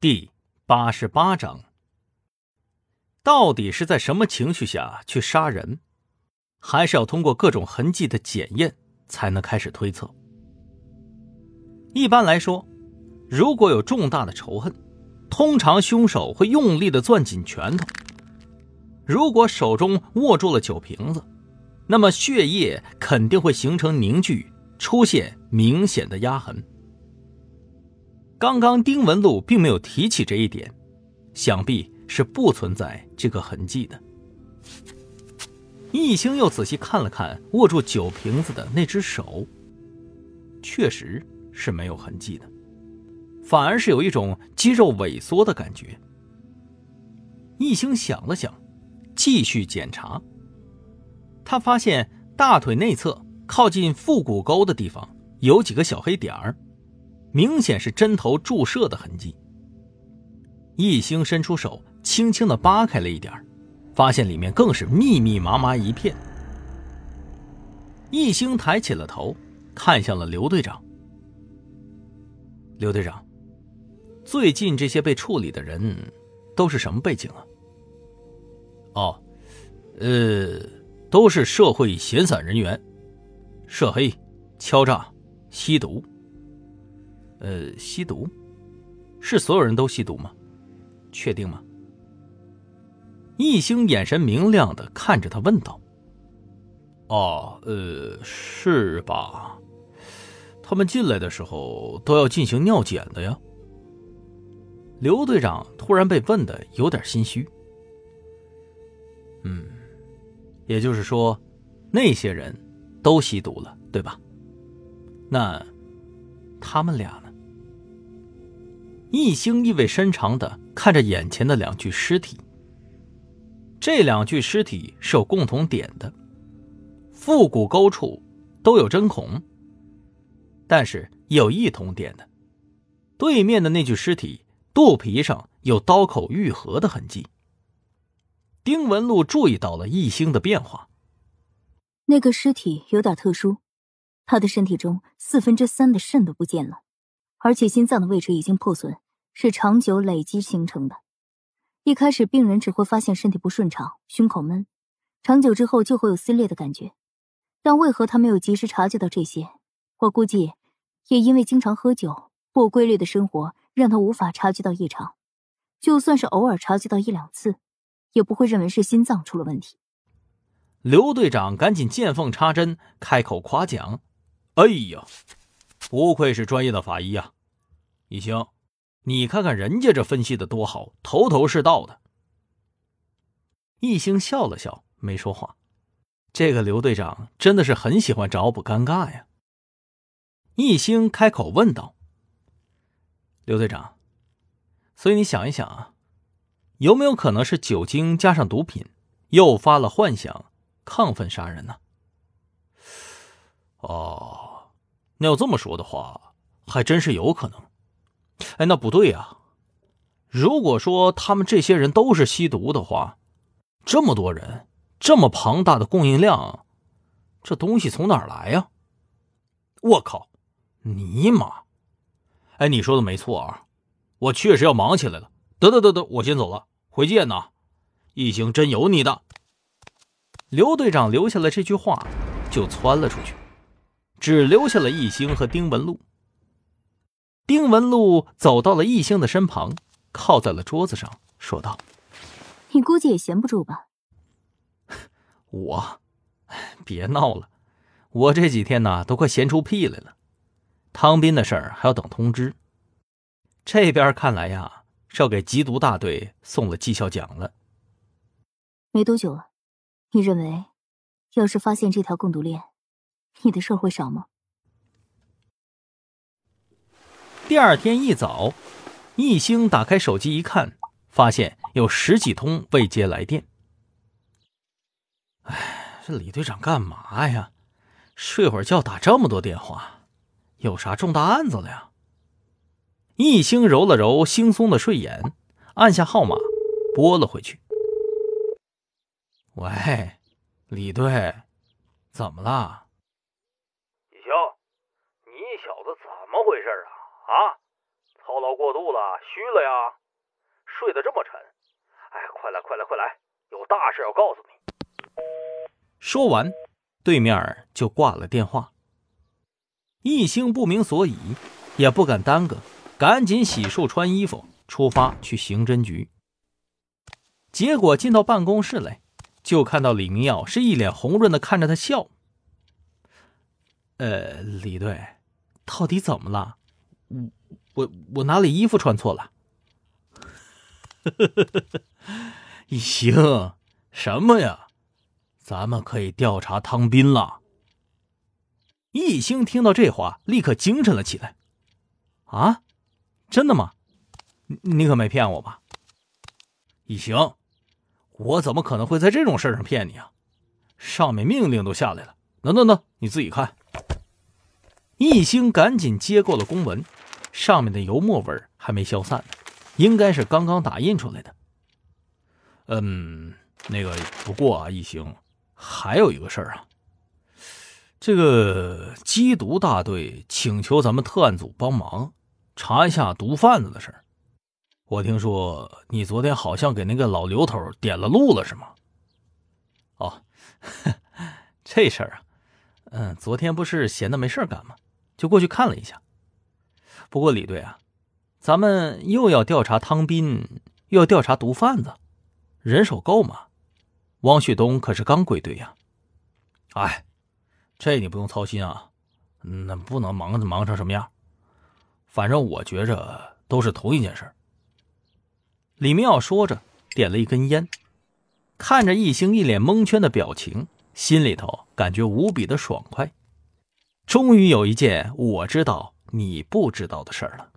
第八十八章，到底是在什么情绪下去杀人，还是要通过各种痕迹的检验才能开始推测？一般来说，如果有重大的仇恨，通常凶手会用力的攥紧拳头。如果手中握住了酒瓶子，那么血液肯定会形成凝聚，出现明显的压痕。刚刚丁文璐并没有提起这一点，想必是不存在这个痕迹的。易兴又仔细看了看握住酒瓶子的那只手，确实是没有痕迹的，反而是有一种肌肉萎缩的感觉。易兴想了想，继续检查。他发现大腿内侧靠近腹股沟的地方有几个小黑点儿。明显是针头注射的痕迹。易兴伸出手，轻轻的扒开了一点发现里面更是密密麻麻一片。易兴抬起了头，看向了刘队长。刘队长，最近这些被处理的人都是什么背景啊？哦，呃，都是社会闲散人员，涉黑、敲诈、吸毒。呃，吸毒，是所有人都吸毒吗？确定吗？易兴眼神明亮的看着他问道：“哦，呃，是吧？他们进来的时候都要进行尿检的呀。”刘队长突然被问的有点心虚。嗯，也就是说，那些人都吸毒了，对吧？那他们俩呢？易星意味深长的看着眼前的两具尸体。这两具尸体是有共同点的，腹股沟处都有针孔，但是有异同点的，对面的那具尸体肚皮上有刀口愈合的痕迹。丁文璐注意到了易星的变化，那个尸体有点特殊，他的身体中四分之三的肾都不见了。而且心脏的位置已经破损，是长久累积形成的。一开始病人只会发现身体不顺畅、胸口闷，长久之后就会有撕裂的感觉。但为何他没有及时察觉到这些？我估计，也因为经常喝酒、不规律的生活，让他无法察觉到异常。就算是偶尔察觉到一两次，也不会认为是心脏出了问题。刘队长赶紧见缝插针，开口夸奖：“哎呀！”不愧是专业的法医呀，一兴，你看看人家这分析的多好，头头是道的。一兴笑了笑，没说话。这个刘队长真的是很喜欢找补尴尬呀。一兴开口问道：“刘队长，所以你想一想啊，有没有可能是酒精加上毒品，诱发了幻想，亢奋杀人呢？”。那要这么说的话，还真是有可能。哎，那不对呀！如果说他们这些人都是吸毒的话，这么多人，这么庞大的供应量，这东西从哪儿来呀？我靠，尼玛！哎，你说的没错啊，我确实要忙起来了。得得得得，我先走了，回见呐！一行真有你的。刘队长留下了这句话，就窜了出去。只留下了易星和丁文璐。丁文璐走到了易星的身旁，靠在了桌子上，说道：“你估计也闲不住吧？”我，别闹了，我这几天呢都快闲出屁来了。汤斌的事儿还要等通知。这边看来呀，是要给缉毒大队送了绩效奖了。没多久了，你认为，要是发现这条供毒链？你的事会少吗？第二天一早，易兴打开手机一看，发现有十几通未接来电。哎，这李队长干嘛呀？睡会儿觉打这么多电话，有啥重大案子了呀？易兴揉了揉惺忪的睡眼，按下号码，拨了回去。喂，李队，怎么了？啊，操劳过度了，虚了呀？睡得这么沉？哎，快来快来快来，有大事要告诉你。说完，对面就挂了电话。一星不明所以，也不敢耽搁，赶紧洗漱穿衣服，出发去刑侦局。结果进到办公室来，就看到李明耀是一脸红润的看着他笑。呃，李队，到底怎么了？我我我哪里衣服穿错了？一行，什么呀？咱们可以调查汤斌了。一兴听到这话，立刻精神了起来。啊，真的吗？你可没骗我吧？一行，我怎么可能会在这种事上骗你啊？上面命令都下来了，等等等，你自己看。一兴赶紧接过了公文，上面的油墨味还没消散呢，应该是刚刚打印出来的。嗯，那个不过啊，一行还有一个事儿啊，这个缉毒大队请求咱们特案组帮忙查一下毒贩子的事儿。我听说你昨天好像给那个老刘头点了路了，是吗？哦，这事儿啊，嗯，昨天不是闲的没事干吗？就过去看了一下，不过李队啊，咱们又要调查汤斌，又要调查毒贩子，人手够吗？汪旭东可是刚归队呀。哎，这你不用操心啊，那不能忙忙成什么样。反正我觉着都是同一件事。李明耀说着，点了一根烟，看着易兴一脸蒙圈的表情，心里头感觉无比的爽快。终于有一件我知道你不知道的事儿了。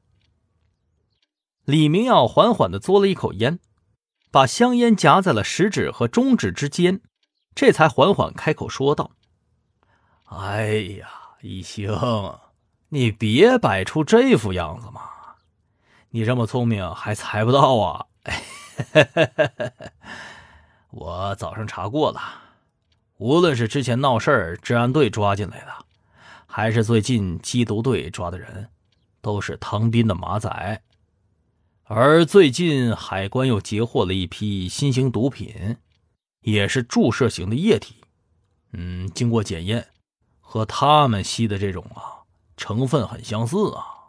李明耀缓缓的嘬了一口烟，把香烟夹在了食指和中指之间，这才缓缓开口说道：“哎呀，一星，你别摆出这副样子嘛！你这么聪明还猜不到啊？我早上查过了，无论是之前闹事儿治安队抓进来的。”还是最近缉毒队抓的人，都是唐斌的马仔，而最近海关又截获了一批新型毒品，也是注射型的液体。嗯，经过检验，和他们吸的这种啊成分很相似啊。